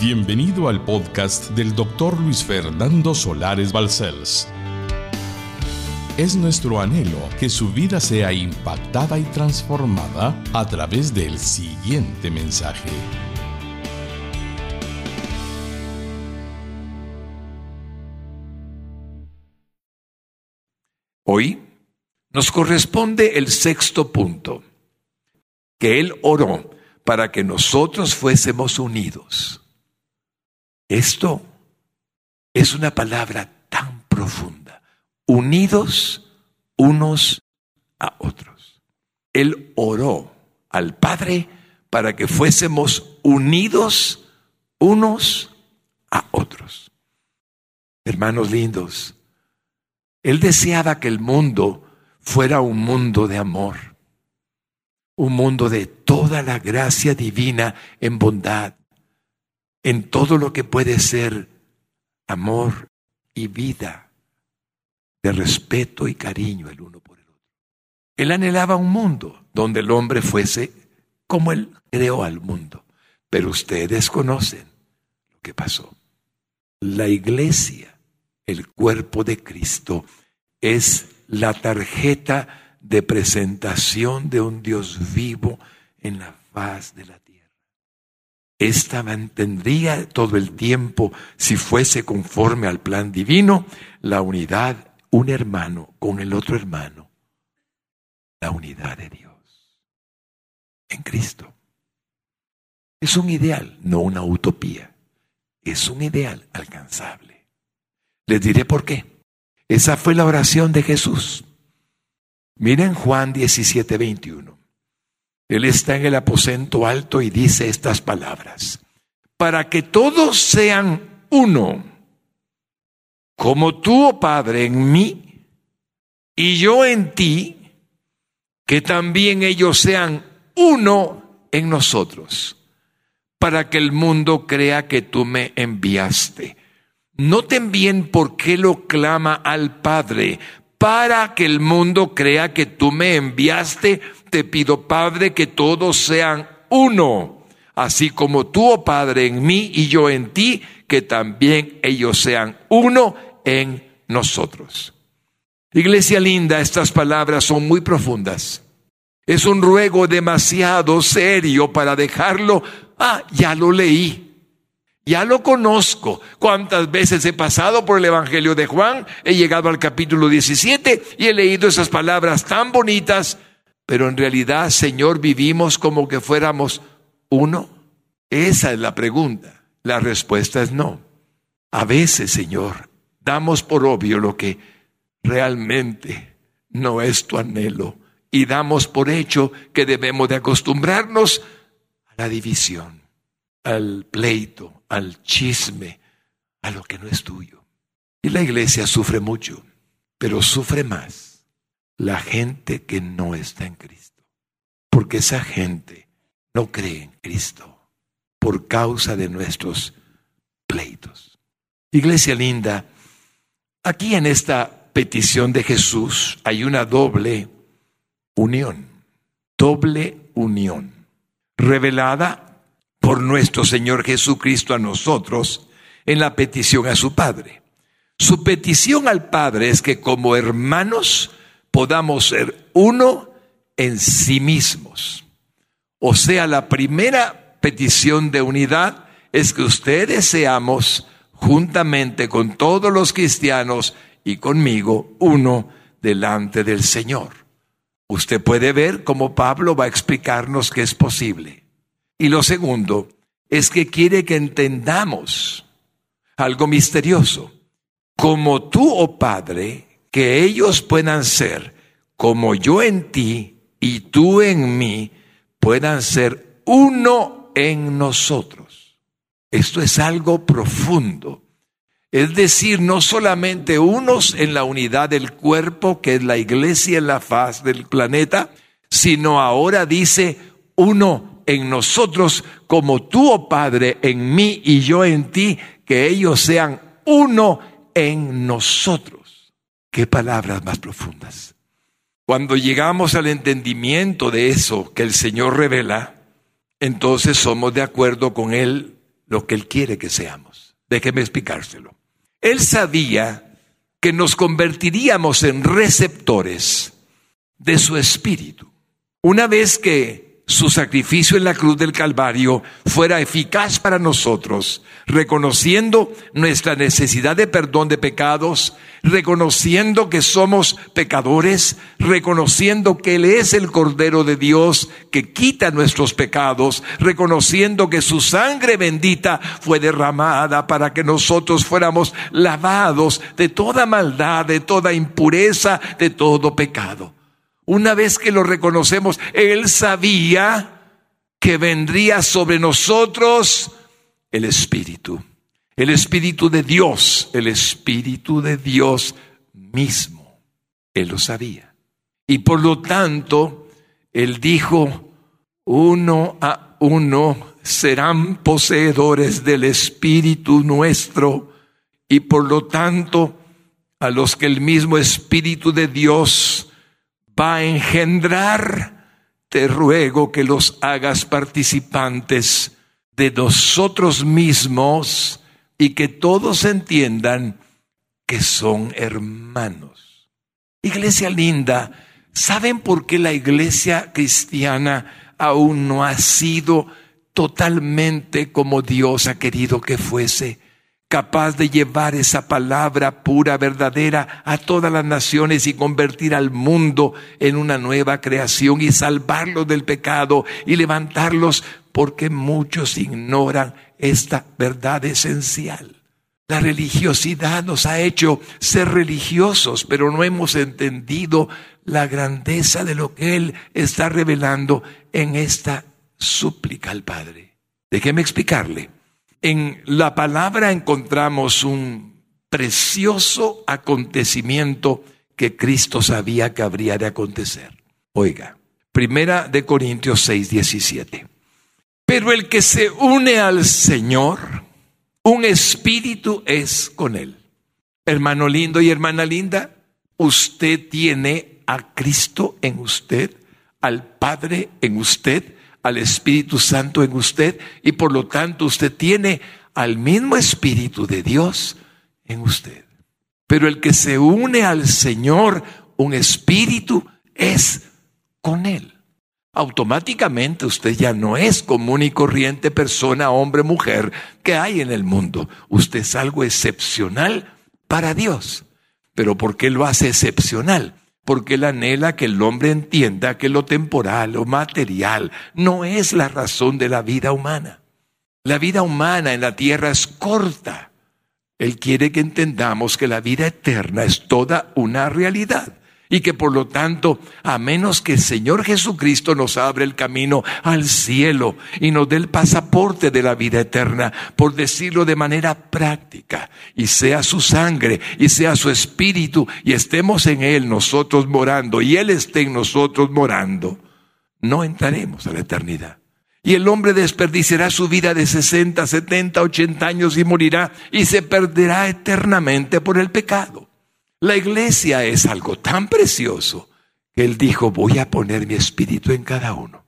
Bienvenido al podcast del doctor Luis Fernando Solares Balcells. Es nuestro anhelo que su vida sea impactada y transformada a través del siguiente mensaje. Hoy nos corresponde el sexto punto, que Él oró para que nosotros fuésemos unidos. Esto es una palabra tan profunda, unidos unos a otros. Él oró al Padre para que fuésemos unidos unos a otros. Hermanos lindos, Él deseaba que el mundo fuera un mundo de amor un mundo de toda la gracia divina en bondad, en todo lo que puede ser amor y vida, de respeto y cariño el uno por el otro. Él anhelaba un mundo donde el hombre fuese como él creó al mundo. Pero ustedes conocen lo que pasó. La iglesia, el cuerpo de Cristo, es la tarjeta de presentación de un Dios vivo en la faz de la tierra. Esta mantendría todo el tiempo, si fuese conforme al plan divino, la unidad, un hermano con el otro hermano, la unidad de Dios en Cristo. Es un ideal, no una utopía. Es un ideal alcanzable. Les diré por qué. Esa fue la oración de Jesús. Miren Juan 17, 21. Él está en el aposento alto y dice estas palabras. Para que todos sean uno, como tú, oh Padre, en mí y yo en ti, que también ellos sean uno en nosotros, para que el mundo crea que tú me enviaste. Noten bien por qué lo clama al Padre, para que el mundo crea que tú me enviaste, te pido, Padre, que todos sean uno, así como tú, oh Padre, en mí y yo en ti, que también ellos sean uno en nosotros. Iglesia linda, estas palabras son muy profundas. Es un ruego demasiado serio para dejarlo. Ah, ya lo leí. Ya lo conozco. ¿Cuántas veces he pasado por el Evangelio de Juan? He llegado al capítulo 17 y he leído esas palabras tan bonitas, pero en realidad, Señor, vivimos como que fuéramos uno. Esa es la pregunta. La respuesta es no. A veces, Señor, damos por obvio lo que realmente no es tu anhelo y damos por hecho que debemos de acostumbrarnos a la división al pleito, al chisme, a lo que no es tuyo. Y la iglesia sufre mucho, pero sufre más la gente que no está en Cristo. Porque esa gente no cree en Cristo por causa de nuestros pleitos. Iglesia linda, aquí en esta petición de Jesús hay una doble unión, doble unión, revelada por nuestro Señor Jesucristo a nosotros en la petición a su Padre. Su petición al Padre es que como hermanos podamos ser uno en sí mismos. O sea, la primera petición de unidad es que ustedes seamos juntamente con todos los cristianos y conmigo uno delante del Señor. Usted puede ver cómo Pablo va a explicarnos que es posible. Y lo segundo es que quiere que entendamos algo misterioso. Como tú, oh Padre, que ellos puedan ser como yo en ti y tú en mí, puedan ser uno en nosotros. Esto es algo profundo. Es decir, no solamente unos en la unidad del cuerpo, que es la iglesia en la faz del planeta, sino ahora dice uno en nosotros como tú, oh Padre, en mí y yo en ti, que ellos sean uno en nosotros. Qué palabras más profundas. Cuando llegamos al entendimiento de eso que el Señor revela, entonces somos de acuerdo con Él lo que Él quiere que seamos. Déjeme explicárselo. Él sabía que nos convertiríamos en receptores de su espíritu. Una vez que su sacrificio en la cruz del Calvario fuera eficaz para nosotros, reconociendo nuestra necesidad de perdón de pecados, reconociendo que somos pecadores, reconociendo que Él es el Cordero de Dios que quita nuestros pecados, reconociendo que su sangre bendita fue derramada para que nosotros fuéramos lavados de toda maldad, de toda impureza, de todo pecado. Una vez que lo reconocemos, Él sabía que vendría sobre nosotros el Espíritu, el Espíritu de Dios, el Espíritu de Dios mismo. Él lo sabía. Y por lo tanto, Él dijo, uno a uno serán poseedores del Espíritu nuestro y por lo tanto a los que el mismo Espíritu de Dios va a engendrar, te ruego que los hagas participantes de nosotros mismos y que todos entiendan que son hermanos. Iglesia linda, ¿saben por qué la iglesia cristiana aún no ha sido totalmente como Dios ha querido que fuese? Capaz de llevar esa palabra pura, verdadera a todas las naciones y convertir al mundo en una nueva creación y salvarlos del pecado y levantarlos porque muchos ignoran esta verdad esencial. La religiosidad nos ha hecho ser religiosos, pero no hemos entendido la grandeza de lo que Él está revelando en esta súplica al Padre. Déjeme explicarle. En la palabra encontramos un precioso acontecimiento que Cristo sabía que habría de acontecer. Oiga, primera de Corintios 6, 17. Pero el que se une al Señor, un espíritu es con él. Hermano lindo y hermana linda, usted tiene a Cristo en usted, al Padre en usted, al Espíritu Santo en usted y por lo tanto usted tiene al mismo Espíritu de Dios en usted. Pero el que se une al Señor, un espíritu, es con Él. Automáticamente usted ya no es común y corriente persona, hombre, mujer que hay en el mundo. Usted es algo excepcional para Dios. Pero ¿por qué lo hace excepcional? Porque él anhela que el hombre entienda que lo temporal o material no es la razón de la vida humana. La vida humana en la tierra es corta. Él quiere que entendamos que la vida eterna es toda una realidad y que por lo tanto, a menos que el Señor Jesucristo nos abra el camino al cielo y nos dé el pasaporte de la vida eterna, por decirlo de manera práctica, y sea su sangre y sea su espíritu y estemos en Él nosotros morando y Él esté en nosotros morando, no entraremos a la eternidad. Y el hombre desperdiciará su vida de 60, 70, 80 años y morirá y se perderá eternamente por el pecado. La iglesia es algo tan precioso que él dijo, voy a poner mi espíritu en cada uno.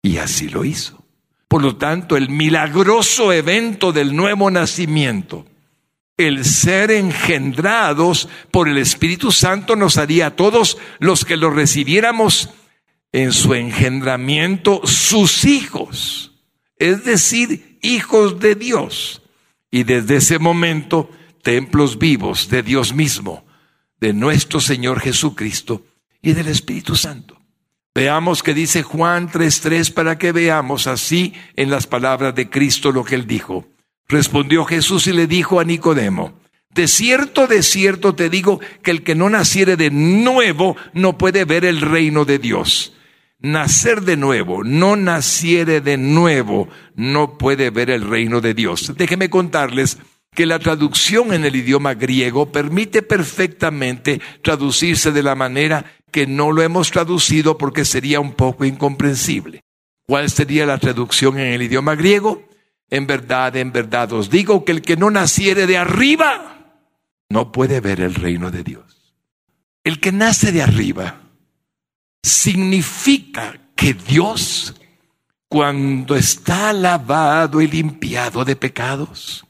Y así lo hizo. Por lo tanto, el milagroso evento del nuevo nacimiento, el ser engendrados por el Espíritu Santo nos haría a todos los que lo recibiéramos en su engendramiento sus hijos, es decir, hijos de Dios. Y desde ese momento, templos vivos de Dios mismo de nuestro Señor Jesucristo y del Espíritu Santo. Veamos que dice Juan 3:3 para que veamos así en las palabras de Cristo lo que él dijo. Respondió Jesús y le dijo a Nicodemo, de cierto, de cierto te digo que el que no naciere de nuevo no puede ver el reino de Dios. Nacer de nuevo, no naciere de nuevo, no puede ver el reino de Dios. Déjenme contarles que la traducción en el idioma griego permite perfectamente traducirse de la manera que no lo hemos traducido porque sería un poco incomprensible. ¿Cuál sería la traducción en el idioma griego? En verdad, en verdad os digo que el que no naciere de arriba no puede ver el reino de Dios. El que nace de arriba significa que Dios cuando está lavado y limpiado de pecados,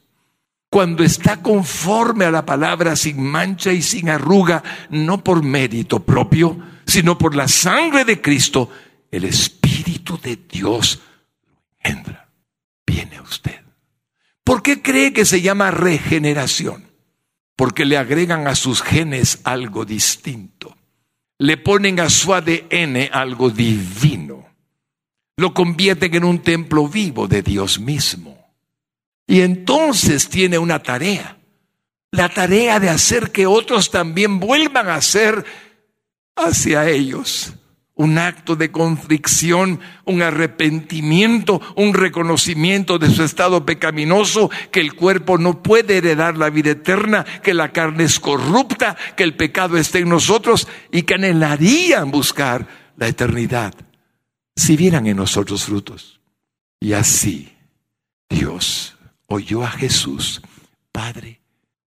cuando está conforme a la palabra sin mancha y sin arruga, no por mérito propio, sino por la sangre de Cristo, el Espíritu de Dios entra, viene usted. ¿Por qué cree que se llama regeneración? Porque le agregan a sus genes algo distinto. Le ponen a su ADN algo divino. Lo convierten en un templo vivo de Dios mismo. Y entonces tiene una tarea. La tarea de hacer que otros también vuelvan a ser hacia ellos un acto de contrición, un arrepentimiento, un reconocimiento de su estado pecaminoso, que el cuerpo no puede heredar la vida eterna, que la carne es corrupta, que el pecado está en nosotros y que anhelarían buscar la eternidad si vieran en nosotros frutos. Y así Dios oyó a Jesús, Padre,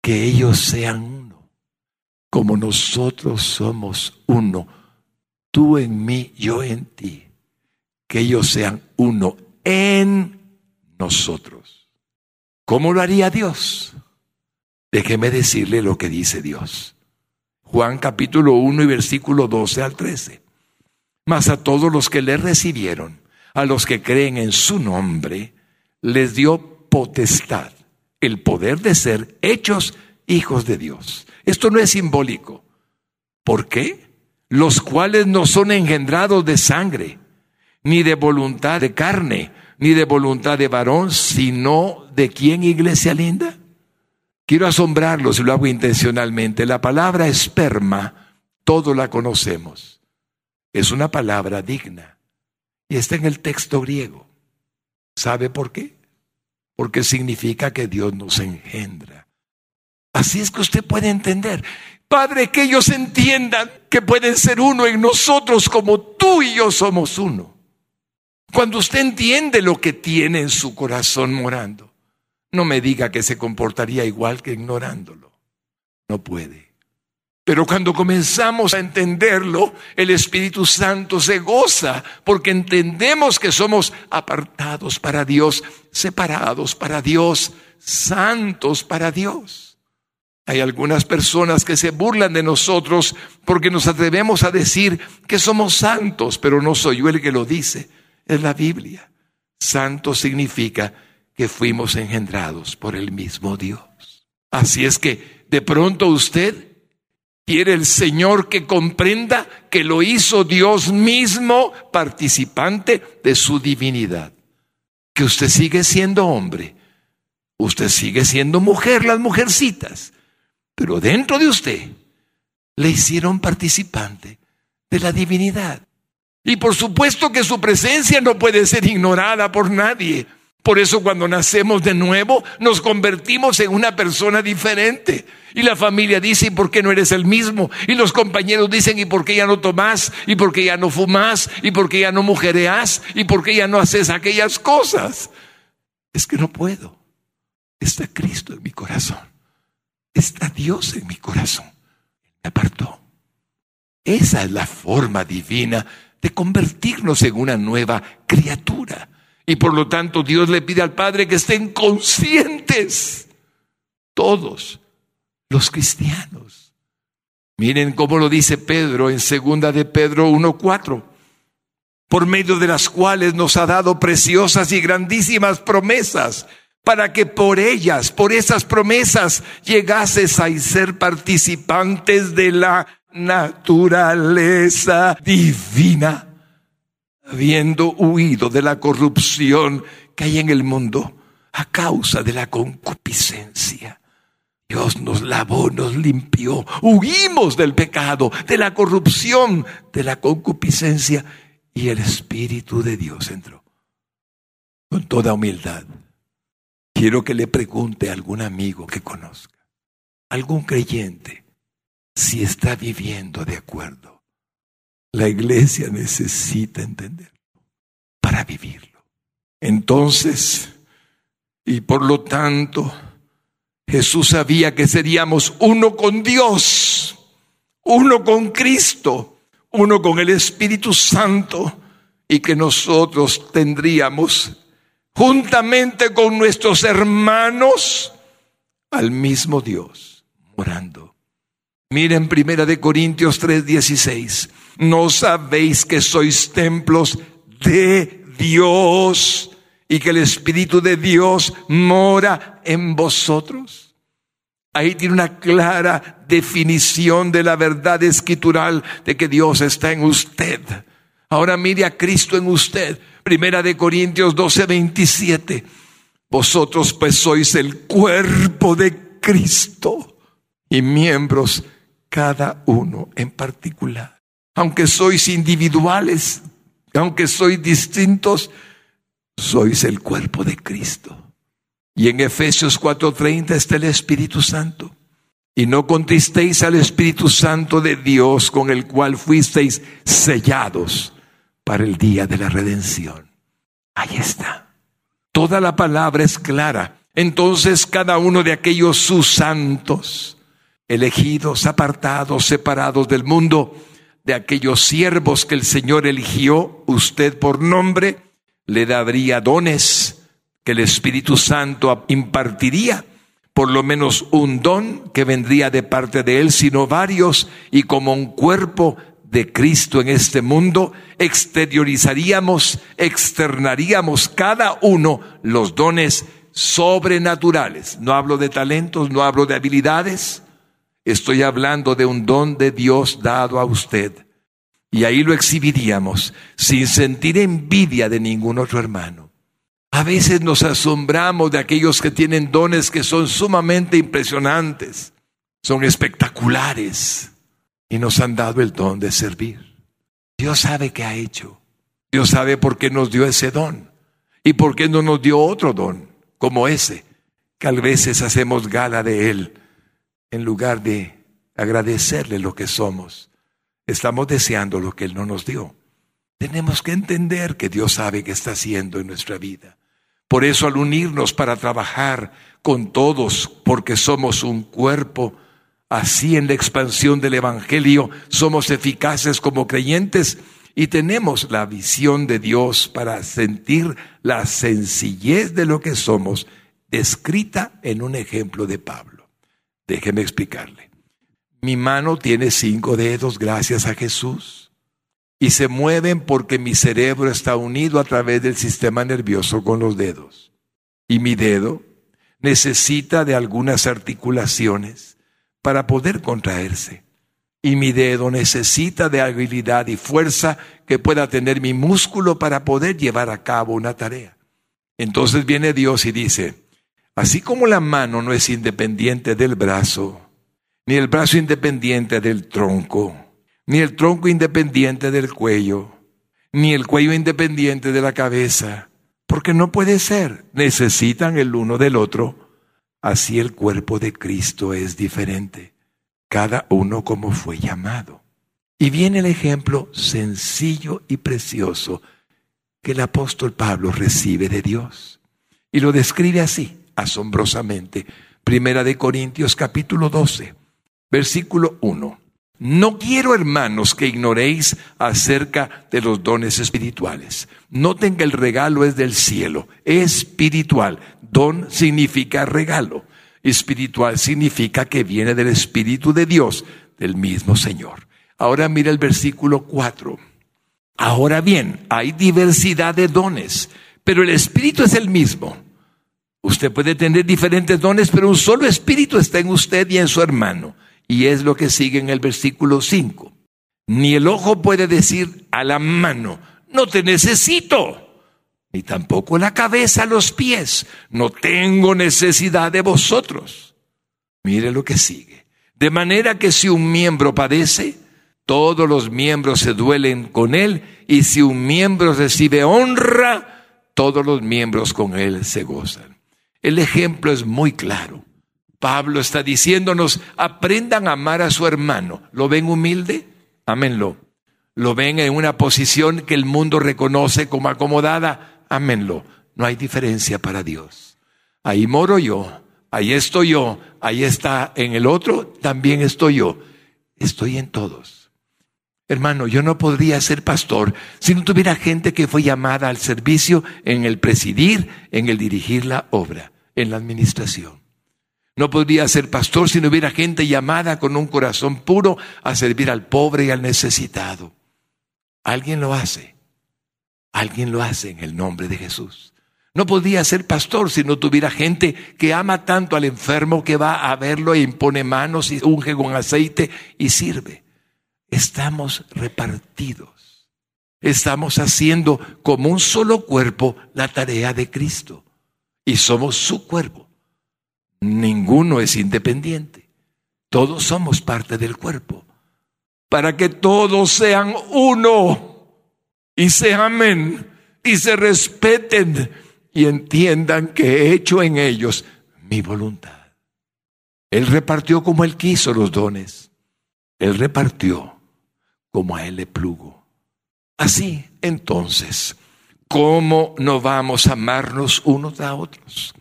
que ellos sean uno, como nosotros somos uno tú en mí, yo en ti, que ellos sean uno en nosotros. ¿Cómo lo haría Dios? Déjeme decirle lo que dice Dios. Juan capítulo 1 y versículo 12 al 13. Mas a todos los que le recibieron, a los que creen en su nombre, les dio potestad, el poder de ser hechos hijos de Dios. Esto no es simbólico. ¿Por qué? los cuales no son engendrados de sangre, ni de voluntad de carne, ni de voluntad de varón, sino de quién, iglesia linda. Quiero asombrarlos y lo hago intencionalmente. La palabra esperma, todos la conocemos. Es una palabra digna y está en el texto griego. ¿Sabe por qué? Porque significa que Dios nos engendra. Así es que usted puede entender. Padre, que ellos entiendan que pueden ser uno en nosotros como tú y yo somos uno. Cuando usted entiende lo que tiene en su corazón morando, no me diga que se comportaría igual que ignorándolo. No puede. Pero cuando comenzamos a entenderlo, el Espíritu Santo se goza porque entendemos que somos apartados para Dios, separados para Dios, santos para Dios. Hay algunas personas que se burlan de nosotros porque nos atrevemos a decir que somos santos, pero no soy yo el que lo dice, es la Biblia. Santo significa que fuimos engendrados por el mismo Dios. Así es que de pronto usted quiere el Señor que comprenda que lo hizo Dios mismo participante de su divinidad. Que usted sigue siendo hombre, usted sigue siendo mujer, las mujercitas pero dentro de usted le hicieron participante de la divinidad. Y por supuesto que su presencia no puede ser ignorada por nadie. Por eso cuando nacemos de nuevo nos convertimos en una persona diferente. Y la familia dice, ¿y por qué no eres el mismo? Y los compañeros dicen, ¿y por qué ya no tomás? ¿Y por qué ya no fumás? ¿Y por qué ya no mujereás? ¿Y por qué ya no haces aquellas cosas? Es que no puedo. Está Cristo en mi corazón está Dios en mi corazón. Me apartó. Esa es la forma divina de convertirnos en una nueva criatura. Y por lo tanto Dios le pide al Padre que estén conscientes todos los cristianos. Miren cómo lo dice Pedro en segunda de Pedro 1:4, por medio de las cuales nos ha dado preciosas y grandísimas promesas para que por ellas, por esas promesas, llegases a ser participantes de la naturaleza divina, habiendo huido de la corrupción que hay en el mundo a causa de la concupiscencia. Dios nos lavó, nos limpió, huimos del pecado, de la corrupción, de la concupiscencia y el Espíritu de Dios entró con toda humildad Quiero que le pregunte a algún amigo que conozca, algún creyente, si está viviendo de acuerdo. La iglesia necesita entenderlo para vivirlo. Entonces, y por lo tanto, Jesús sabía que seríamos uno con Dios, uno con Cristo, uno con el Espíritu Santo y que nosotros tendríamos juntamente con nuestros hermanos al mismo Dios morando. Miren primera de Corintios 3:16. ¿No sabéis que sois templos de Dios y que el Espíritu de Dios mora en vosotros? Ahí tiene una clara definición de la verdad escritural de que Dios está en usted. Ahora mire a Cristo en usted. Primera de Corintios 12, 27. Vosotros pues sois el cuerpo de Cristo y miembros cada uno en particular. Aunque sois individuales, aunque sois distintos, sois el cuerpo de Cristo. Y en Efesios 4:30 está el Espíritu Santo. Y no contristéis al Espíritu Santo de Dios con el cual fuisteis sellados para el día de la redención. Ahí está. Toda la palabra es clara. Entonces cada uno de aquellos sus santos, elegidos, apartados, separados del mundo, de aquellos siervos que el Señor eligió, usted por nombre, le daría dones que el Espíritu Santo impartiría, por lo menos un don que vendría de parte de Él, sino varios, y como un cuerpo de Cristo en este mundo, exteriorizaríamos, externaríamos cada uno los dones sobrenaturales. No hablo de talentos, no hablo de habilidades, estoy hablando de un don de Dios dado a usted. Y ahí lo exhibiríamos sin sentir envidia de ningún otro hermano. A veces nos asombramos de aquellos que tienen dones que son sumamente impresionantes, son espectaculares y nos han dado el don de servir. Dios sabe qué ha hecho. Dios sabe por qué nos dio ese don y por qué no nos dio otro don como ese, que a veces hacemos gala de él en lugar de agradecerle lo que somos. Estamos deseando lo que él no nos dio. Tenemos que entender que Dios sabe qué está haciendo en nuestra vida. Por eso al unirnos para trabajar con todos, porque somos un cuerpo, Así en la expansión del Evangelio somos eficaces como creyentes y tenemos la visión de Dios para sentir la sencillez de lo que somos, descrita en un ejemplo de Pablo. Déjeme explicarle. Mi mano tiene cinco dedos gracias a Jesús y se mueven porque mi cerebro está unido a través del sistema nervioso con los dedos. Y mi dedo necesita de algunas articulaciones para poder contraerse. Y mi dedo necesita de habilidad y fuerza que pueda tener mi músculo para poder llevar a cabo una tarea. Entonces viene Dios y dice, así como la mano no es independiente del brazo, ni el brazo independiente del tronco, ni el tronco independiente del cuello, ni el cuello independiente de la cabeza, porque no puede ser, necesitan el uno del otro Así el cuerpo de Cristo es diferente, cada uno como fue llamado. Y viene el ejemplo sencillo y precioso que el apóstol Pablo recibe de Dios. Y lo describe así, asombrosamente. Primera de Corintios capítulo 12, versículo 1. No quiero, hermanos, que ignoréis acerca de los dones espirituales. Noten que el regalo es del cielo, espiritual. Don significa regalo. Espiritual significa que viene del Espíritu de Dios, del mismo Señor. Ahora mira el versículo 4. Ahora bien, hay diversidad de dones, pero el Espíritu es el mismo. Usted puede tener diferentes dones, pero un solo Espíritu está en usted y en su hermano. Y es lo que sigue en el versículo 5. Ni el ojo puede decir a la mano, no te necesito. Ni tampoco la cabeza a los pies, no tengo necesidad de vosotros. Mire lo que sigue. De manera que si un miembro padece, todos los miembros se duelen con él, y si un miembro recibe honra, todos los miembros con él se gozan. El ejemplo es muy claro. Pablo está diciéndonos, aprendan a amar a su hermano. ¿Lo ven humilde? Ámenlo. ¿Lo ven en una posición que el mundo reconoce como acomodada? Ámenlo. No hay diferencia para Dios. Ahí moro yo, ahí estoy yo, ahí está en el otro, también estoy yo. Estoy en todos. Hermano, yo no podría ser pastor si no tuviera gente que fue llamada al servicio en el presidir, en el dirigir la obra, en la administración. No podría ser pastor si no hubiera gente llamada con un corazón puro a servir al pobre y al necesitado. Alguien lo hace. Alguien lo hace en el nombre de Jesús. No podría ser pastor si no tuviera gente que ama tanto al enfermo que va a verlo e impone manos y unge con aceite y sirve. Estamos repartidos. Estamos haciendo como un solo cuerpo la tarea de Cristo. Y somos su cuerpo. Ninguno es independiente. Todos somos parte del cuerpo. Para que todos sean uno y se amen y se respeten y entiendan que he hecho en ellos mi voluntad. Él repartió como él quiso los dones. Él repartió como a él le plugo. Así, entonces, ¿cómo no vamos a amarnos unos a otros?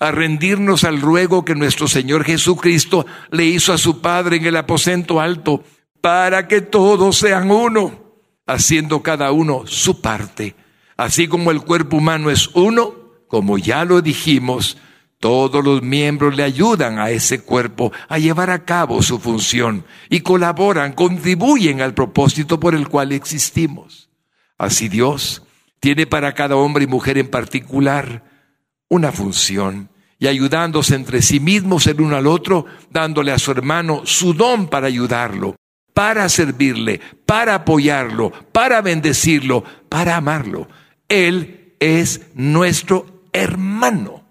A rendirnos al ruego que nuestro Señor Jesucristo le hizo a su Padre en el aposento alto, para que todos sean uno, haciendo cada uno su parte. Así como el cuerpo humano es uno, como ya lo dijimos, todos los miembros le ayudan a ese cuerpo a llevar a cabo su función y colaboran, contribuyen al propósito por el cual existimos. Así Dios tiene para cada hombre y mujer en particular una función y ayudándose entre sí mismos el uno al otro, dándole a su hermano su don para ayudarlo, para servirle, para apoyarlo, para bendecirlo, para amarlo. Él es nuestro hermano.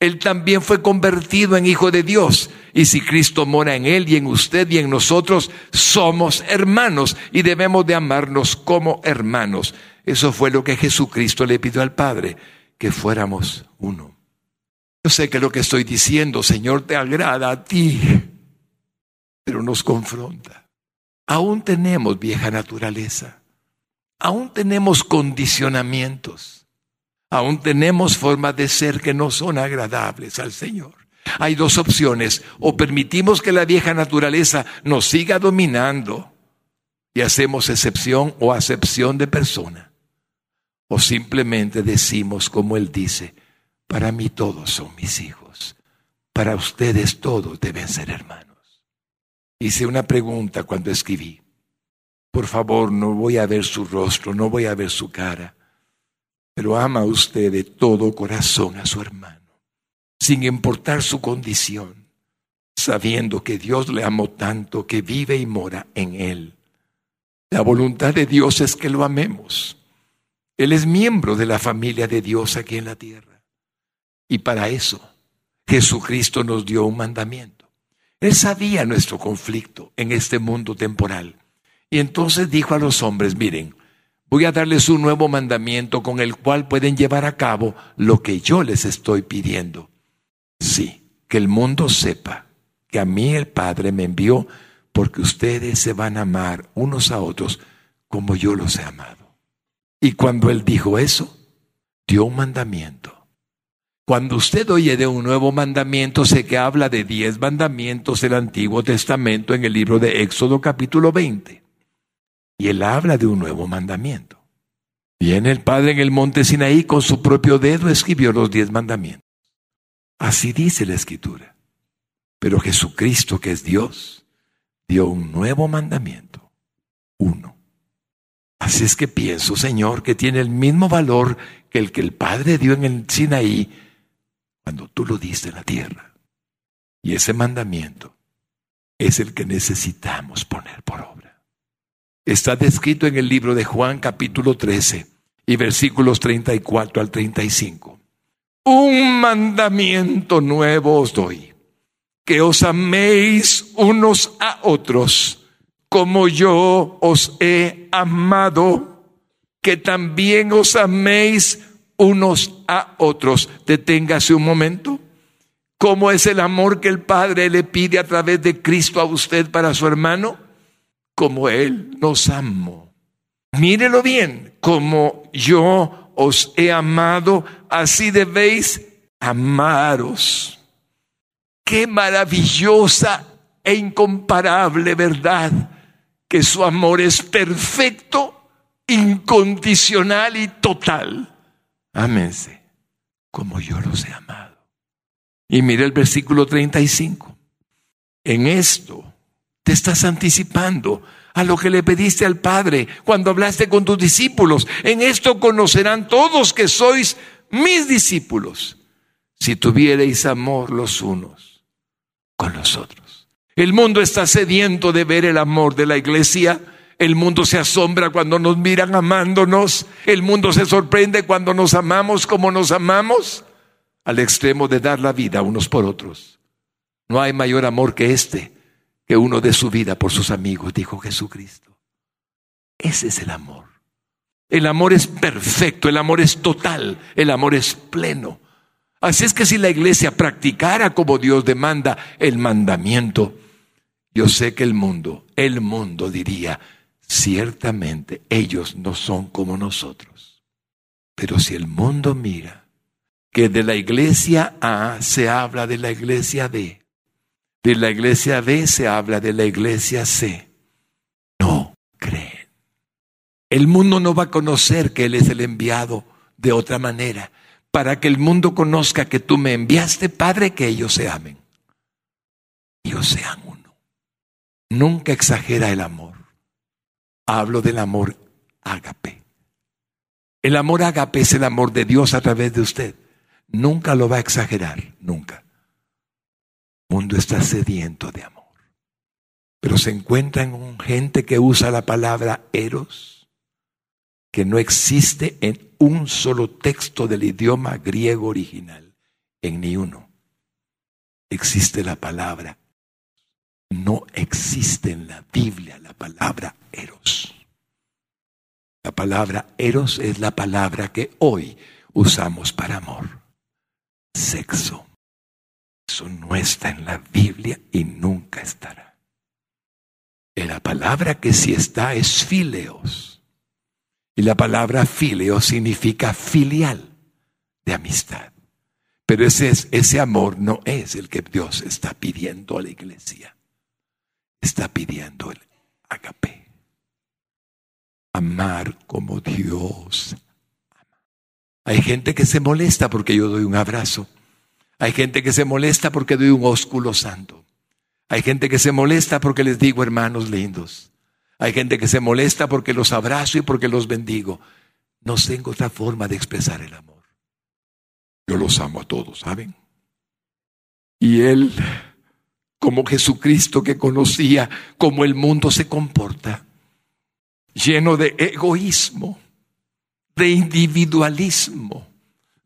Él también fue convertido en hijo de Dios. Y si Cristo mora en Él y en usted y en nosotros, somos hermanos y debemos de amarnos como hermanos. Eso fue lo que Jesucristo le pidió al Padre, que fuéramos uno. Yo sé que lo que estoy diciendo, Señor, te agrada a ti, pero nos confronta. Aún tenemos vieja naturaleza. Aún tenemos condicionamientos. Aún tenemos formas de ser que no son agradables al Señor. Hay dos opciones. O permitimos que la vieja naturaleza nos siga dominando y hacemos excepción o acepción de persona. O simplemente decimos como Él dice, para mí todos son mis hijos. Para ustedes todos deben ser hermanos. Hice una pregunta cuando escribí. Por favor, no voy a ver su rostro, no voy a ver su cara pero ama usted de todo corazón a su hermano, sin importar su condición, sabiendo que Dios le amó tanto que vive y mora en él. La voluntad de Dios es que lo amemos. Él es miembro de la familia de Dios aquí en la tierra. Y para eso Jesucristo nos dio un mandamiento. Él sabía nuestro conflicto en este mundo temporal. Y entonces dijo a los hombres, miren, voy a darles un nuevo mandamiento con el cual pueden llevar a cabo lo que yo les estoy pidiendo. Sí, que el mundo sepa que a mí el Padre me envió porque ustedes se van a amar unos a otros como yo los he amado. Y cuando Él dijo eso, dio un mandamiento. Cuando usted oye de un nuevo mandamiento, sé que habla de diez mandamientos del Antiguo Testamento en el libro de Éxodo capítulo 20. Y él habla de un nuevo mandamiento. Viene el Padre en el monte Sinaí con su propio dedo escribió los diez mandamientos. Así dice la Escritura. Pero Jesucristo, que es Dios, dio un nuevo mandamiento. Uno. Así es que pienso, Señor, que tiene el mismo valor que el que el Padre dio en el Sinaí cuando tú lo diste en la tierra. Y ese mandamiento es el que necesitamos poner por obra. Está descrito en el libro de Juan capítulo 13 y versículos 34 al 35. Un mandamiento nuevo os doy, que os améis unos a otros como yo os he amado, que también os améis unos a otros. Deténgase un momento. ¿Cómo es el amor que el Padre le pide a través de Cristo a usted para su hermano? como Él nos amó. Mírelo bien, como yo os he amado, así debéis amaros. Qué maravillosa e incomparable verdad que su amor es perfecto, incondicional y total. Ámense como yo los he amado. Y mire el versículo 35. En esto te estás anticipando a lo que le pediste al Padre cuando hablaste con tus discípulos. En esto conocerán todos que sois mis discípulos, si tuvierais amor los unos con los otros. El mundo está sediento de ver el amor de la iglesia. El mundo se asombra cuando nos miran amándonos. El mundo se sorprende cuando nos amamos como nos amamos, al extremo de dar la vida unos por otros. No hay mayor amor que este que uno dé su vida por sus amigos, dijo Jesucristo. Ese es el amor. El amor es perfecto, el amor es total, el amor es pleno. Así es que si la iglesia practicara como Dios demanda el mandamiento, yo sé que el mundo, el mundo diría, ciertamente ellos no son como nosotros. Pero si el mundo mira que de la iglesia A se habla de la iglesia B, de la iglesia B se habla de la iglesia C. No creen. El mundo no va a conocer que Él es el enviado de otra manera. Para que el mundo conozca que tú me enviaste, Padre, que ellos se amen. Ellos sean uno. Nunca exagera el amor. Hablo del amor ágape. El amor ágape es el amor de Dios a través de usted. Nunca lo va a exagerar, nunca mundo está sediento de amor. Pero se encuentran con gente que usa la palabra eros, que no existe en un solo texto del idioma griego original, en ni uno. Existe la palabra. No existe en la Biblia la palabra eros. La palabra eros es la palabra que hoy usamos para amor. Sexo. Eso no está en la Biblia y nunca estará. la palabra que sí está es fileos. Y la palabra fileo significa filial de amistad. Pero ese, ese amor no es el que Dios está pidiendo a la iglesia. Está pidiendo el agape. Amar como Dios. Hay gente que se molesta porque yo doy un abrazo. Hay gente que se molesta porque doy un ósculo santo. Hay gente que se molesta porque les digo hermanos lindos. Hay gente que se molesta porque los abrazo y porque los bendigo. No tengo otra forma de expresar el amor. Yo los amo a todos, ¿saben? Y él, como Jesucristo que conocía cómo el mundo se comporta, lleno de egoísmo, de individualismo,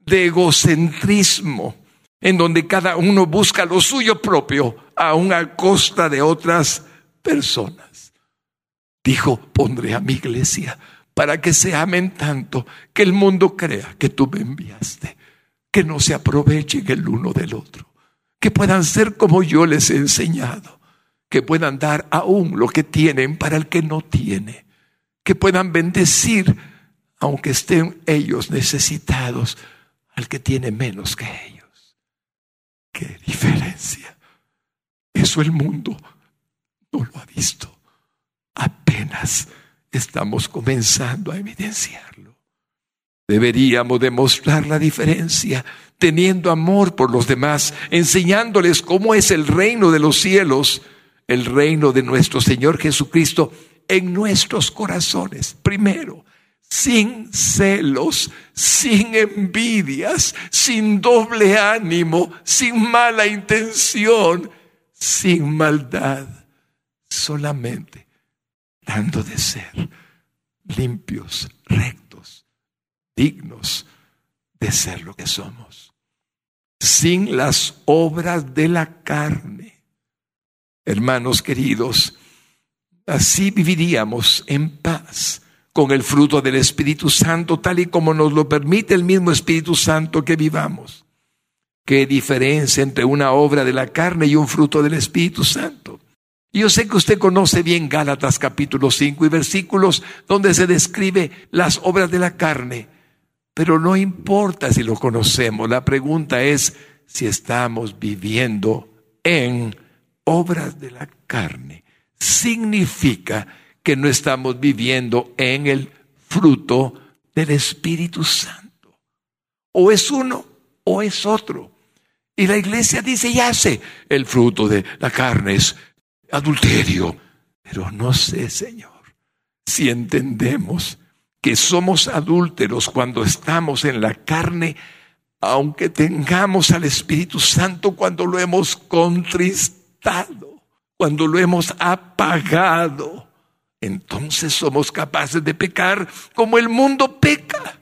de egocentrismo, en donde cada uno busca lo suyo propio a una costa de otras personas. Dijo, pondré a mi iglesia para que se amen tanto que el mundo crea que tú me enviaste, que no se aprovechen el uno del otro, que puedan ser como yo les he enseñado, que puedan dar aún lo que tienen para el que no tiene, que puedan bendecir, aunque estén ellos necesitados, al que tiene menos que ellos. ¡Qué diferencia! Eso el mundo no lo ha visto. Apenas estamos comenzando a evidenciarlo. Deberíamos demostrar la diferencia, teniendo amor por los demás, enseñándoles cómo es el reino de los cielos, el reino de nuestro Señor Jesucristo en nuestros corazones. Primero, sin celos, sin envidias, sin doble ánimo, sin mala intención, sin maldad, solamente dando de ser limpios, rectos, dignos de ser lo que somos, sin las obras de la carne. Hermanos queridos, así viviríamos en paz con el fruto del Espíritu Santo, tal y como nos lo permite el mismo Espíritu Santo que vivamos. ¿Qué diferencia entre una obra de la carne y un fruto del Espíritu Santo? Yo sé que usted conoce bien Gálatas capítulo 5 y versículos donde se describe las obras de la carne, pero no importa si lo conocemos, la pregunta es si estamos viviendo en obras de la carne. Significa que no estamos viviendo en el fruto del Espíritu Santo. O es uno o es otro. Y la iglesia dice, ya sé, el fruto de la carne es adulterio. Pero no sé, Señor, si entendemos que somos adúlteros cuando estamos en la carne, aunque tengamos al Espíritu Santo cuando lo hemos contristado, cuando lo hemos apagado, entonces somos capaces de pecar como el mundo peca.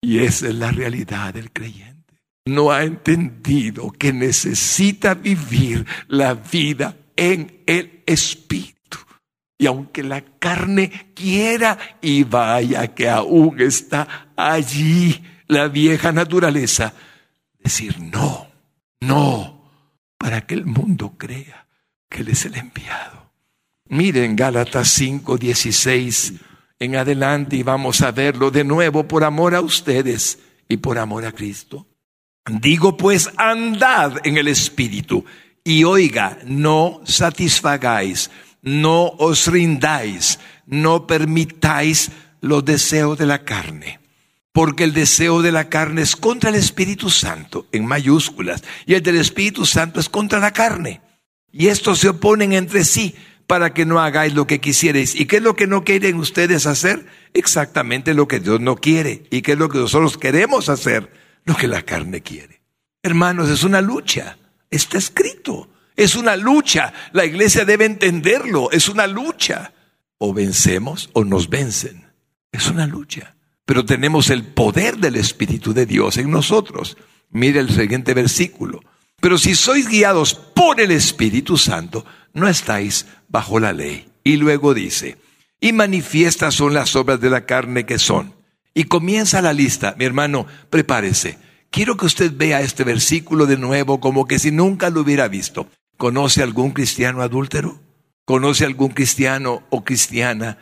Y esa es la realidad del creyente. No ha entendido que necesita vivir la vida en el Espíritu. Y aunque la carne quiera y vaya que aún está allí la vieja naturaleza, decir no, no, para que el mundo crea que Él es el enviado. Miren Gálatas 5, 16 en adelante y vamos a verlo de nuevo por amor a ustedes y por amor a Cristo. Digo pues, andad en el Espíritu y oiga, no satisfagáis no os rindáis, no permitáis los deseos de la carne. Porque el deseo de la carne es contra el Espíritu Santo, en mayúsculas, y el del Espíritu Santo es contra la carne. Y estos se oponen entre sí para que no hagáis lo que quisierais. ¿Y qué es lo que no quieren ustedes hacer? Exactamente lo que Dios no quiere. ¿Y qué es lo que nosotros queremos hacer? Lo que la carne quiere. Hermanos, es una lucha. Está escrito. Es una lucha. La iglesia debe entenderlo. Es una lucha. O vencemos o nos vencen. Es una lucha. Pero tenemos el poder del Espíritu de Dios en nosotros. Mire el siguiente versículo. Pero si sois guiados por el Espíritu Santo, no estáis bajo la ley. Y luego dice, y manifiestas son las obras de la carne que son. Y comienza la lista. Mi hermano, prepárese. Quiero que usted vea este versículo de nuevo como que si nunca lo hubiera visto. ¿Conoce algún cristiano adúltero? ¿Conoce algún cristiano o cristiana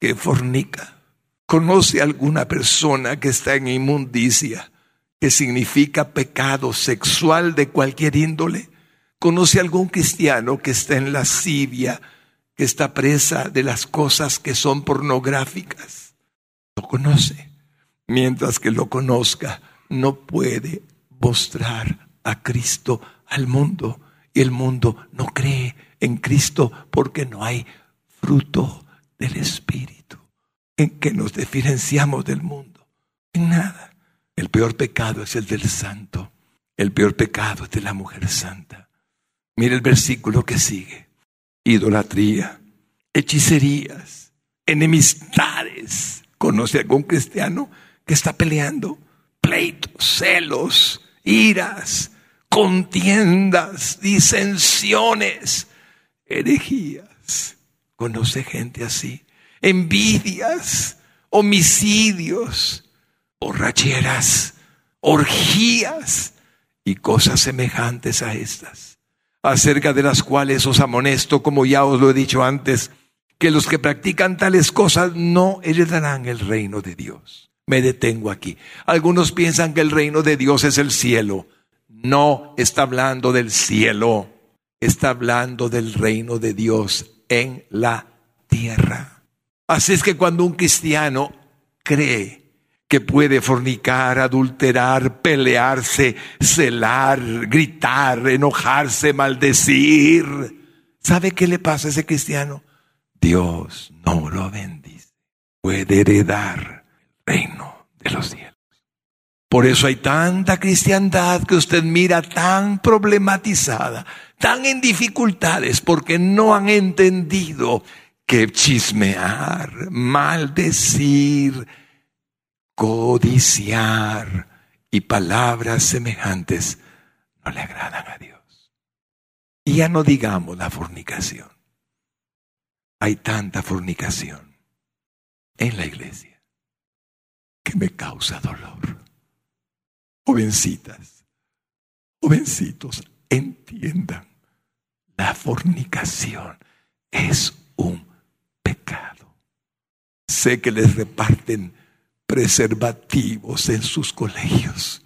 que fornica? ¿Conoce alguna persona que está en inmundicia, que significa pecado sexual de cualquier índole? ¿Conoce algún cristiano que está en lascivia, que está presa de las cosas que son pornográficas? Lo conoce. Mientras que lo conozca, no puede mostrar a Cristo al mundo y el mundo no cree en Cristo porque no hay fruto del Espíritu. ¿En que nos diferenciamos del mundo? En nada. El peor pecado es el del santo. El peor pecado es de la mujer santa. Mire el versículo que sigue. Idolatría, hechicerías, enemistades. ¿Conoce algún cristiano que está peleando? Pleitos, celos, iras, contiendas, disensiones, herejías. ¿Conoce gente así? Envidias, homicidios, borracheras, orgías y cosas semejantes a estas, acerca de las cuales os amonesto, como ya os lo he dicho antes, que los que practican tales cosas no heredarán el reino de Dios. Me detengo aquí. Algunos piensan que el reino de Dios es el cielo no está hablando del cielo, está hablando del reino de Dios en la tierra. Así es que cuando un cristiano cree que puede fornicar, adulterar, pelearse, celar, gritar, enojarse, maldecir, ¿sabe qué le pasa a ese cristiano? Dios no lo bendice. Puede heredar el reino de los cielos. Por eso hay tanta cristiandad que usted mira tan problematizada, tan en dificultades, porque no han entendido que chismear, maldecir, codiciar y palabras semejantes no le agradan a Dios. Y ya no digamos la fornicación. Hay tanta fornicación en la iglesia que me causa dolor. Jovencitas, jovencitos, entiendan, la fornicación es un pecado. Sé que les reparten preservativos en sus colegios.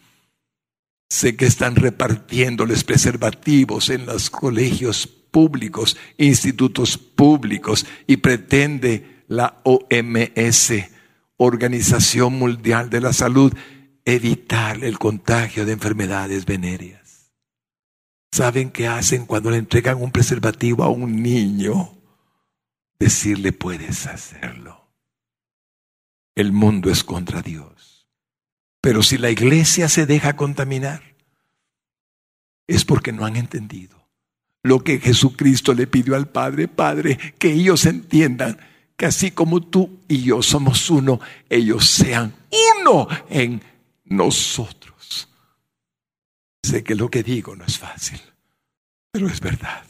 Sé que están repartiéndoles preservativos en los colegios públicos, institutos públicos, y pretende la OMS, Organización Mundial de la Salud, evitar el contagio de enfermedades venéreas. ¿Saben qué hacen cuando le entregan un preservativo a un niño? Decirle puedes hacerlo. El mundo es contra Dios. Pero si la iglesia se deja contaminar, es porque no han entendido lo que Jesucristo le pidió al Padre. Padre, que ellos entiendan que así como tú y yo somos uno, ellos sean uno en nosotros. Sé que lo que digo no es fácil, pero es verdad.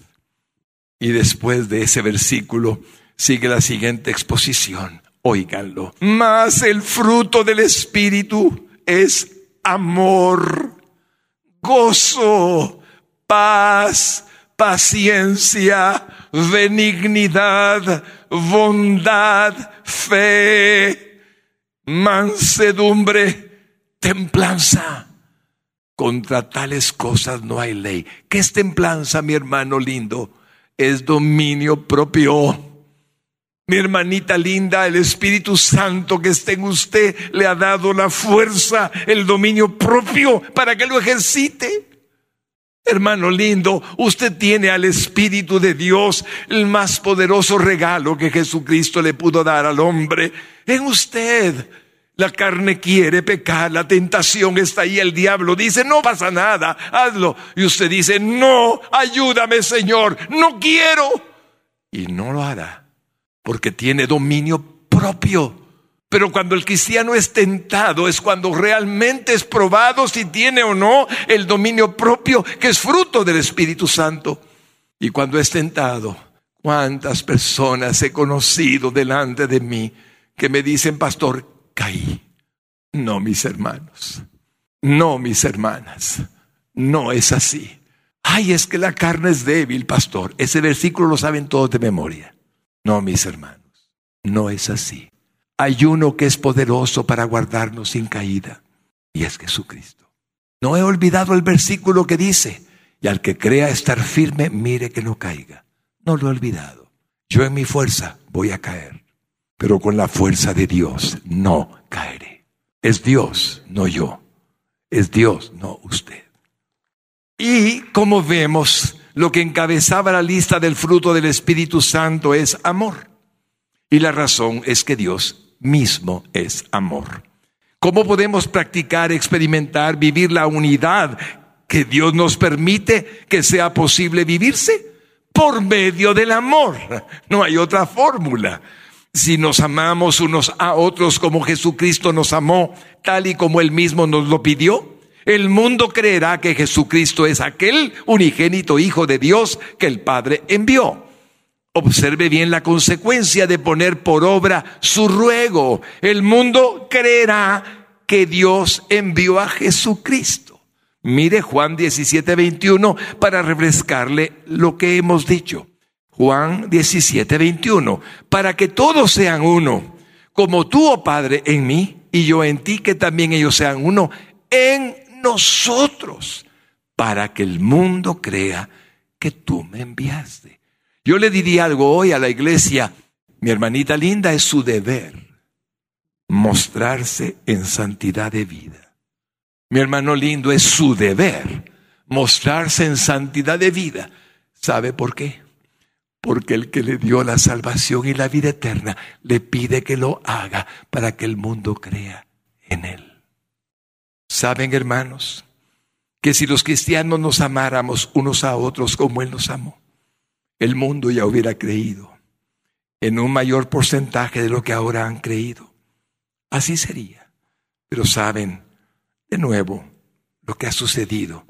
Y después de ese versículo sigue la siguiente exposición. Óiganlo. Mas el fruto del Espíritu es amor, gozo, paz, paciencia, benignidad, bondad, fe, mansedumbre, templanza. Contra tales cosas no hay ley. ¿Qué es templanza, mi hermano lindo? Es dominio propio. Mi hermanita linda, el Espíritu Santo que está en usted le ha dado la fuerza, el dominio propio para que lo ejercite. Hermano lindo, usted tiene al Espíritu de Dios, el más poderoso regalo que Jesucristo le pudo dar al hombre. En usted. La carne quiere pecar, la tentación está ahí, el diablo dice, no pasa nada, hazlo. Y usted dice, no, ayúdame Señor, no quiero. Y no lo hará, porque tiene dominio propio. Pero cuando el cristiano es tentado es cuando realmente es probado si tiene o no el dominio propio que es fruto del Espíritu Santo. Y cuando es tentado, cuántas personas he conocido delante de mí que me dicen, pastor, caí. No, mis hermanos. No, mis hermanas. No es así. Ay, es que la carne es débil, pastor. Ese versículo lo saben todos de memoria. No, mis hermanos. No es así. Hay uno que es poderoso para guardarnos sin caída, y es Jesucristo. No he olvidado el versículo que dice, y al que crea estar firme, mire que no caiga. No lo he olvidado. Yo en mi fuerza voy a caer, pero con la fuerza de Dios no caeré. Es Dios, no yo. Es Dios, no usted. Y como vemos, lo que encabezaba la lista del fruto del Espíritu Santo es amor. Y la razón es que Dios mismo es amor. ¿Cómo podemos practicar, experimentar, vivir la unidad que Dios nos permite que sea posible vivirse? Por medio del amor. No hay otra fórmula. Si nos amamos unos a otros como Jesucristo nos amó, tal y como Él mismo nos lo pidió, el mundo creerá que Jesucristo es aquel unigénito Hijo de Dios que el Padre envió. Observe bien la consecuencia de poner por obra su ruego. El mundo creerá que Dios envió a Jesucristo. Mire Juan 17, 21 para refrescarle lo que hemos dicho. Juan 17, 21. Para que todos sean uno, como tú, oh Padre, en mí y yo en ti, que también ellos sean uno en nosotros, para que el mundo crea que tú me enviaste. Yo le diría algo hoy a la iglesia, mi hermanita linda, es su deber mostrarse en santidad de vida. Mi hermano lindo, es su deber mostrarse en santidad de vida. ¿Sabe por qué? Porque el que le dio la salvación y la vida eterna le pide que lo haga para que el mundo crea en él. ¿Saben, hermanos? Que si los cristianos nos amáramos unos a otros como Él nos amó, el mundo ya hubiera creído en un mayor porcentaje de lo que ahora han creído. Así sería. Pero saben, de nuevo, lo que ha sucedido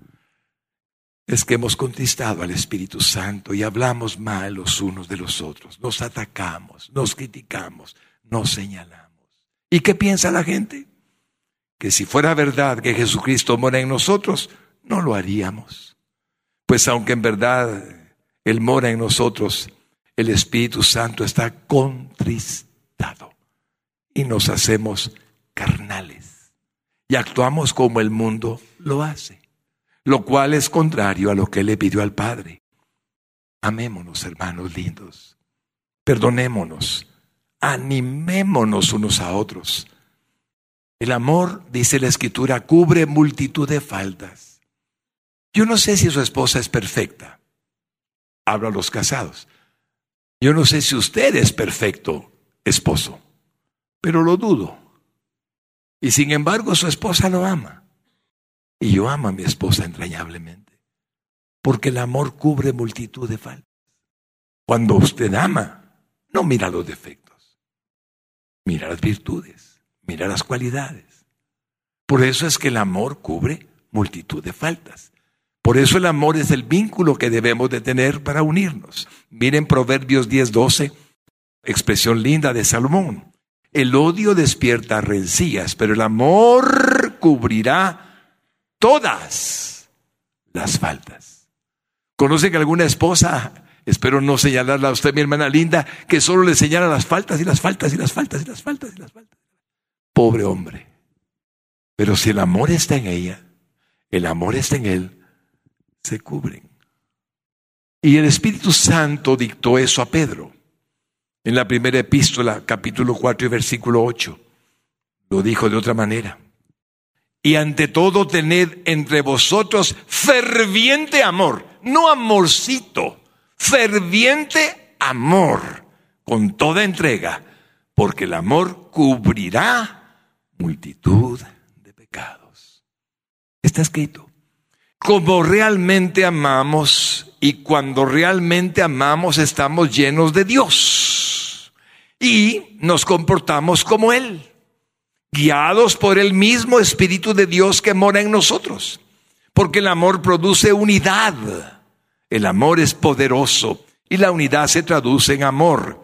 es que hemos contristado al Espíritu Santo y hablamos mal los unos de los otros, nos atacamos, nos criticamos, nos señalamos. ¿Y qué piensa la gente? Que si fuera verdad que Jesucristo mora en nosotros, no lo haríamos. Pues aunque en verdad él mora en nosotros, el Espíritu Santo está contristado y nos hacemos carnales y actuamos como el mundo lo hace, lo cual es contrario a lo que le pidió al Padre. Amémonos, hermanos lindos, perdonémonos, animémonos unos a otros. El amor, dice la escritura, cubre multitud de faltas. Yo no sé si su esposa es perfecta. Hablo a los casados. Yo no sé si usted es perfecto esposo, pero lo dudo. Y sin embargo su esposa lo ama. Y yo amo a mi esposa entrañablemente. Porque el amor cubre multitud de faltas. Cuando usted ama, no mira los defectos. Mira las virtudes, mira las cualidades. Por eso es que el amor cubre multitud de faltas. Por eso el amor es el vínculo que debemos de tener para unirnos. Miren Proverbios 10:12, expresión linda de Salomón. El odio despierta rencillas, pero el amor cubrirá todas las faltas. ¿Conoce que alguna esposa, espero no señalarla a usted, mi hermana linda, que solo le señala las faltas y las faltas y las faltas y las faltas y las faltas? Pobre hombre. Pero si el amor está en ella, el amor está en él, se cubren. Y el Espíritu Santo dictó eso a Pedro. En la primera epístola, capítulo 4 y versículo 8, lo dijo de otra manera. Y ante todo tened entre vosotros ferviente amor, no amorcito, ferviente amor, con toda entrega, porque el amor cubrirá multitud de pecados. Está escrito como realmente amamos y cuando realmente amamos estamos llenos de Dios y nos comportamos como Él, guiados por el mismo Espíritu de Dios que mora en nosotros, porque el amor produce unidad, el amor es poderoso y la unidad se traduce en amor.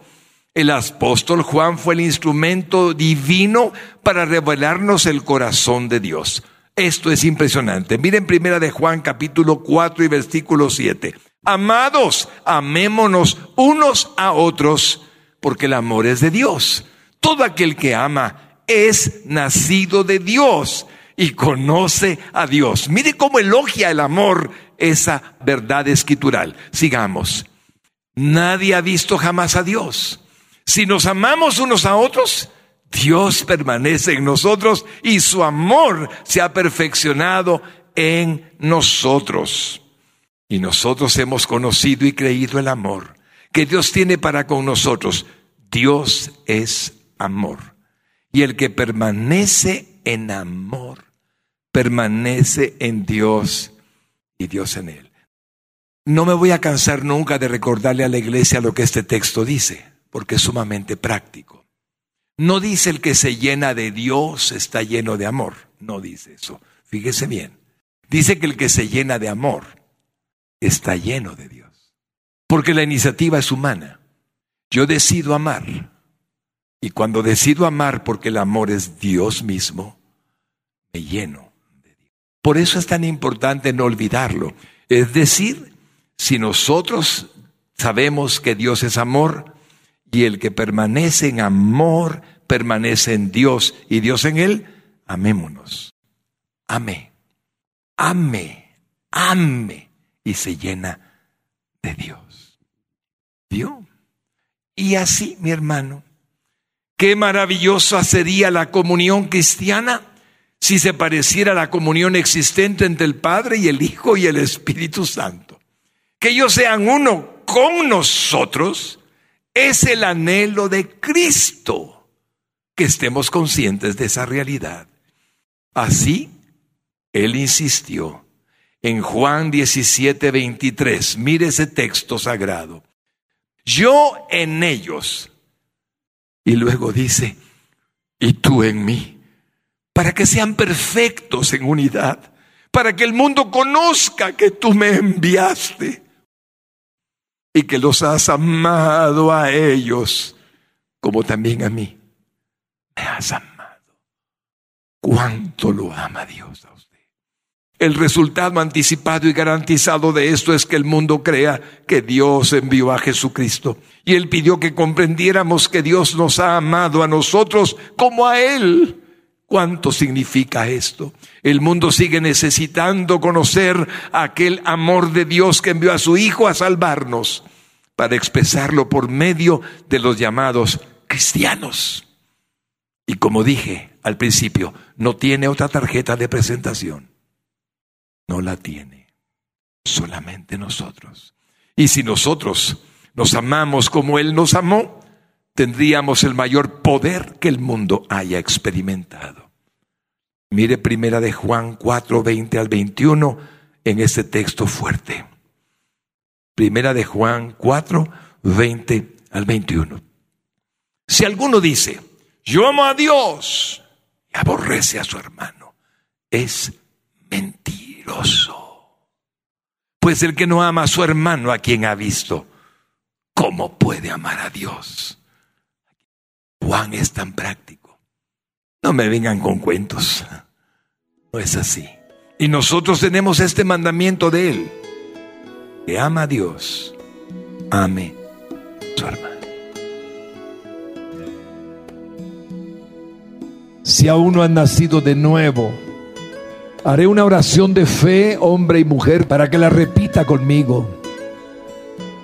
El apóstol Juan fue el instrumento divino para revelarnos el corazón de Dios. Esto es impresionante. Miren primera de Juan capítulo 4 y versículo 7. Amados, amémonos unos a otros, porque el amor es de Dios. Todo aquel que ama es nacido de Dios y conoce a Dios. Mire cómo elogia el amor esa verdad escritural. Sigamos. Nadie ha visto jamás a Dios. Si nos amamos unos a otros, Dios permanece en nosotros y su amor se ha perfeccionado en nosotros. Y nosotros hemos conocido y creído el amor que Dios tiene para con nosotros. Dios es amor. Y el que permanece en amor, permanece en Dios y Dios en él. No me voy a cansar nunca de recordarle a la iglesia lo que este texto dice, porque es sumamente práctico. No dice el que se llena de Dios está lleno de amor. No dice eso. Fíjese bien. Dice que el que se llena de amor está lleno de Dios. Porque la iniciativa es humana. Yo decido amar. Y cuando decido amar porque el amor es Dios mismo, me lleno de Dios. Por eso es tan importante no olvidarlo. Es decir, si nosotros sabemos que Dios es amor, y el que permanece en amor permanece en Dios y Dios en él, amémonos. Ame, ame, ame y se llena de Dios. ¿Vio? Y así, mi hermano, qué maravillosa sería la comunión cristiana si se pareciera a la comunión existente entre el Padre y el Hijo y el Espíritu Santo. Que ellos sean uno con nosotros es el anhelo de Cristo que estemos conscientes de esa realidad. Así, él insistió en Juan 17, 23. Mire ese texto sagrado. Yo en ellos. Y luego dice, y tú en mí, para que sean perfectos en unidad, para que el mundo conozca que tú me enviaste y que los has amado a ellos como también a mí. Me has amado. ¿Cuánto lo ama Dios a usted? El resultado anticipado y garantizado de esto es que el mundo crea que Dios envió a Jesucristo. Y Él pidió que comprendiéramos que Dios nos ha amado a nosotros como a Él. ¿Cuánto significa esto? El mundo sigue necesitando conocer aquel amor de Dios que envió a su Hijo a salvarnos para expresarlo por medio de los llamados cristianos. Y como dije al principio, no tiene otra tarjeta de presentación. No la tiene. Solamente nosotros. Y si nosotros nos amamos como Él nos amó, tendríamos el mayor poder que el mundo haya experimentado. Mire primera de Juan 4, 20 al 21 en este texto fuerte. Primera de Juan 4, 20 al 21. Si alguno dice, yo amo a Dios y aborrece a su hermano, es Pues el que no ama a su hermano a quien ha visto, ¿cómo puede amar a Dios? Juan es tan práctico. No me vengan con cuentos. No es así. Y nosotros tenemos este mandamiento de Él. Que ama a Dios, ame a su hermano. Si aún no han nacido de nuevo, haré una oración de fe, hombre y mujer, para que la repita conmigo.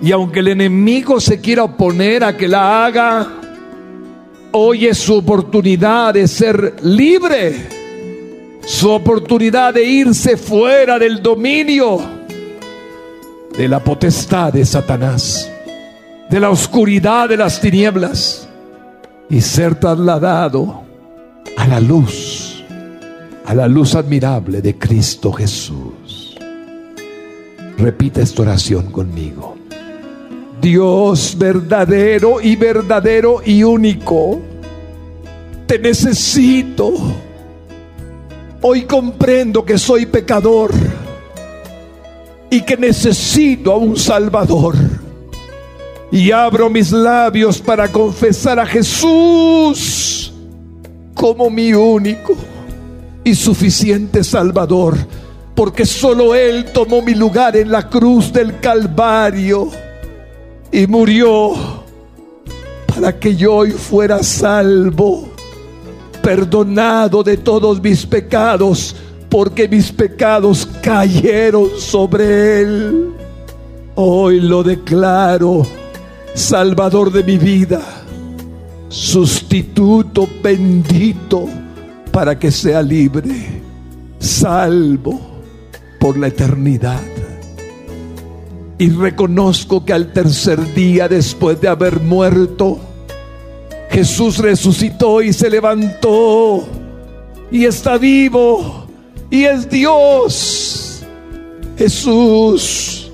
Y aunque el enemigo se quiera oponer a que la haga, hoy es su oportunidad de ser libre, su oportunidad de irse fuera del dominio de la potestad de Satanás, de la oscuridad de las tinieblas y ser trasladado a la luz, a la luz admirable de Cristo Jesús. Repita esta oración conmigo. Dios verdadero y verdadero y único, te necesito. Hoy comprendo que soy pecador y que necesito a un Salvador. Y abro mis labios para confesar a Jesús como mi único suficiente Salvador, porque solo Él tomó mi lugar en la cruz del Calvario y murió para que yo hoy fuera salvo, perdonado de todos mis pecados, porque mis pecados cayeron sobre Él. Hoy lo declaro, Salvador de mi vida sustituto bendito para que sea libre, salvo por la eternidad. Y reconozco que al tercer día después de haber muerto, Jesús resucitó y se levantó y está vivo y es Dios. Jesús,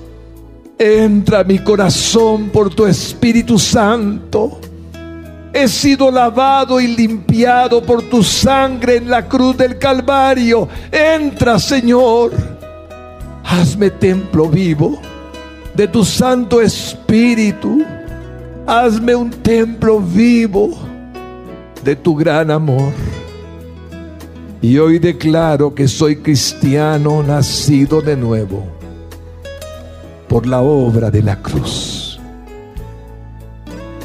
entra a mi corazón por tu Espíritu Santo he sido lavado y limpiado por tu sangre en la cruz del Calvario. Entra, Señor. Hazme templo vivo de tu Santo Espíritu. Hazme un templo vivo de tu gran amor. Y hoy declaro que soy cristiano nacido de nuevo por la obra de la cruz.